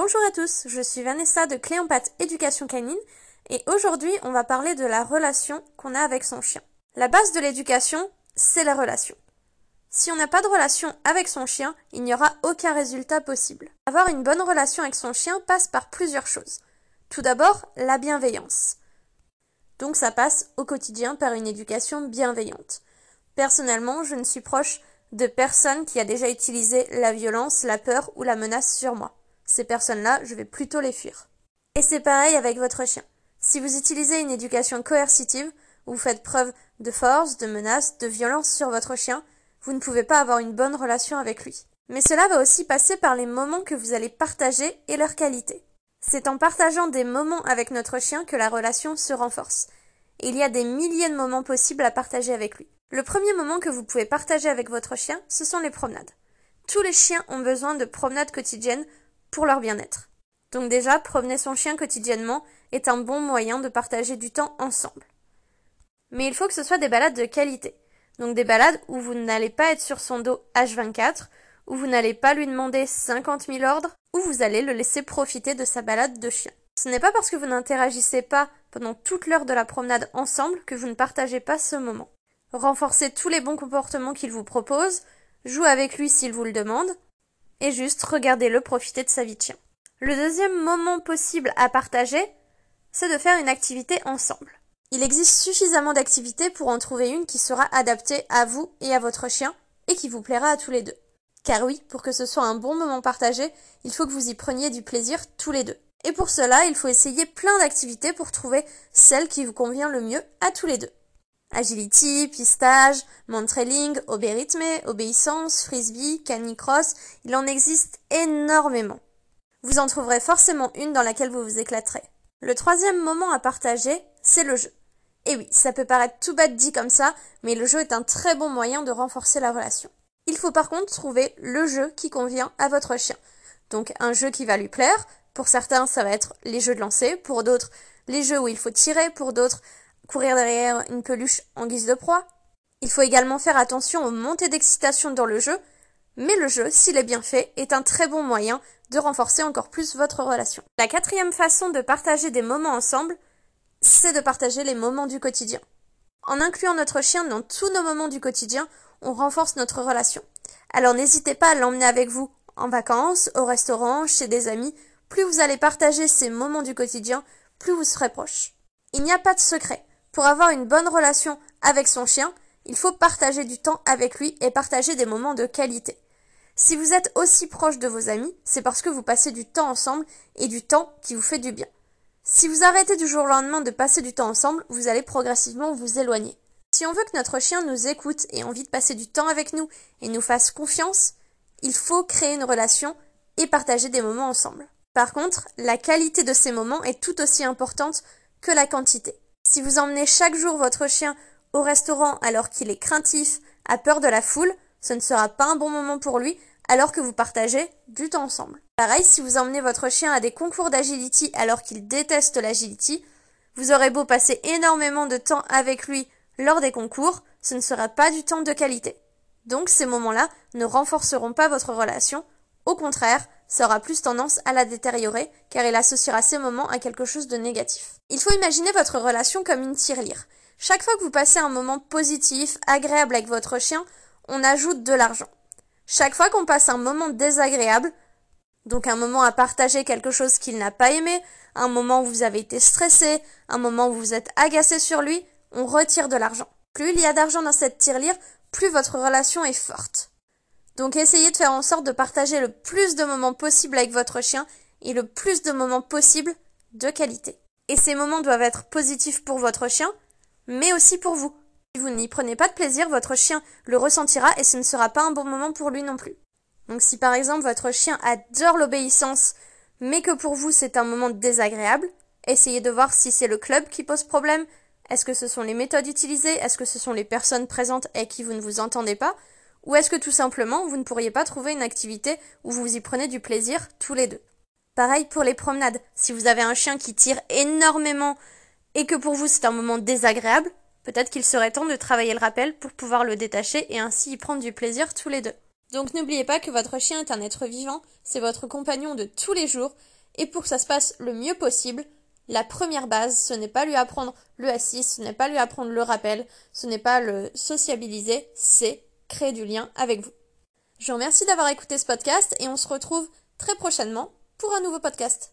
Bonjour à tous, je suis Vanessa de Cléompate Éducation Canine et aujourd'hui on va parler de la relation qu'on a avec son chien. La base de l'éducation, c'est la relation. Si on n'a pas de relation avec son chien, il n'y aura aucun résultat possible. Avoir une bonne relation avec son chien passe par plusieurs choses. Tout d'abord, la bienveillance. Donc ça passe au quotidien par une éducation bienveillante. Personnellement, je ne suis proche de personne qui a déjà utilisé la violence, la peur ou la menace sur moi. Ces personnes-là, je vais plutôt les fuir. Et c'est pareil avec votre chien. Si vous utilisez une éducation coercitive, vous faites preuve de force, de menace, de violence sur votre chien, vous ne pouvez pas avoir une bonne relation avec lui. Mais cela va aussi passer par les moments que vous allez partager et leur qualité. C'est en partageant des moments avec notre chien que la relation se renforce. Et il y a des milliers de moments possibles à partager avec lui. Le premier moment que vous pouvez partager avec votre chien, ce sont les promenades. Tous les chiens ont besoin de promenades quotidiennes pour leur bien-être. Donc déjà, promener son chien quotidiennement est un bon moyen de partager du temps ensemble. Mais il faut que ce soit des balades de qualité. Donc des balades où vous n'allez pas être sur son dos H24, où vous n'allez pas lui demander 50 000 ordres, où vous allez le laisser profiter de sa balade de chien. Ce n'est pas parce que vous n'interagissez pas pendant toute l'heure de la promenade ensemble que vous ne partagez pas ce moment. Renforcez tous les bons comportements qu'il vous propose, jouez avec lui s'il vous le demande, et juste regardez-le profiter de sa vie de chien. Le deuxième moment possible à partager, c'est de faire une activité ensemble. Il existe suffisamment d'activités pour en trouver une qui sera adaptée à vous et à votre chien et qui vous plaira à tous les deux. Car oui, pour que ce soit un bon moment partagé, il faut que vous y preniez du plaisir tous les deux. Et pour cela, il faut essayer plein d'activités pour trouver celle qui vous convient le mieux à tous les deux. Agility, pistage, mantrailing, obérythmé, obéissance, frisbee, canicross, il en existe énormément. Vous en trouverez forcément une dans laquelle vous vous éclaterez. Le troisième moment à partager, c'est le jeu. Et oui, ça peut paraître tout bête dit comme ça, mais le jeu est un très bon moyen de renforcer la relation. Il faut par contre trouver le jeu qui convient à votre chien. Donc un jeu qui va lui plaire. Pour certains, ça va être les jeux de lancer. Pour d'autres, les jeux où il faut tirer. Pour d'autres, courir derrière une peluche en guise de proie. Il faut également faire attention aux montées d'excitation dans le jeu, mais le jeu, s'il est bien fait, est un très bon moyen de renforcer encore plus votre relation. La quatrième façon de partager des moments ensemble, c'est de partager les moments du quotidien. En incluant notre chien dans tous nos moments du quotidien, on renforce notre relation. Alors n'hésitez pas à l'emmener avec vous en vacances, au restaurant, chez des amis. Plus vous allez partager ces moments du quotidien, plus vous serez proches. Il n'y a pas de secret. Pour avoir une bonne relation avec son chien, il faut partager du temps avec lui et partager des moments de qualité. Si vous êtes aussi proche de vos amis, c'est parce que vous passez du temps ensemble et du temps qui vous fait du bien. Si vous arrêtez du jour au lendemain de passer du temps ensemble, vous allez progressivement vous éloigner. Si on veut que notre chien nous écoute et envie de passer du temps avec nous et nous fasse confiance, il faut créer une relation et partager des moments ensemble. Par contre, la qualité de ces moments est tout aussi importante que la quantité. Si vous emmenez chaque jour votre chien au restaurant alors qu'il est craintif, a peur de la foule, ce ne sera pas un bon moment pour lui alors que vous partagez du temps ensemble. Pareil, si vous emmenez votre chien à des concours d'agility alors qu'il déteste l'agility, vous aurez beau passer énormément de temps avec lui lors des concours, ce ne sera pas du temps de qualité. Donc ces moments-là ne renforceront pas votre relation, au contraire, ça aura plus tendance à la détériorer car il associera ces moments à quelque chose de négatif. Il faut imaginer votre relation comme une tirelire. Chaque fois que vous passez un moment positif, agréable avec votre chien, on ajoute de l'argent. Chaque fois qu'on passe un moment désagréable, donc un moment à partager quelque chose qu'il n'a pas aimé, un moment où vous avez été stressé, un moment où vous êtes agacé sur lui, on retire de l'argent. Plus il y a d'argent dans cette tirelire, plus votre relation est forte. Donc essayez de faire en sorte de partager le plus de moments possible avec votre chien et le plus de moments possible de qualité. Et ces moments doivent être positifs pour votre chien, mais aussi pour vous. Si vous n'y prenez pas de plaisir, votre chien le ressentira et ce ne sera pas un bon moment pour lui non plus. Donc si par exemple votre chien adore l'obéissance, mais que pour vous c'est un moment désagréable, essayez de voir si c'est le club qui pose problème, est-ce que ce sont les méthodes utilisées, est-ce que ce sont les personnes présentes et qui vous ne vous entendez pas, ou est-ce que tout simplement, vous ne pourriez pas trouver une activité où vous y prenez du plaisir tous les deux? Pareil pour les promenades. Si vous avez un chien qui tire énormément et que pour vous c'est un moment désagréable, peut-être qu'il serait temps de travailler le rappel pour pouvoir le détacher et ainsi y prendre du plaisir tous les deux. Donc n'oubliez pas que votre chien est un être vivant, c'est votre compagnon de tous les jours, et pour que ça se passe le mieux possible, la première base, ce n'est pas lui apprendre le assis, ce n'est pas lui apprendre le rappel, ce n'est pas le sociabiliser, c'est créer du lien avec vous. Je vous remercie d'avoir écouté ce podcast et on se retrouve très prochainement pour un nouveau podcast.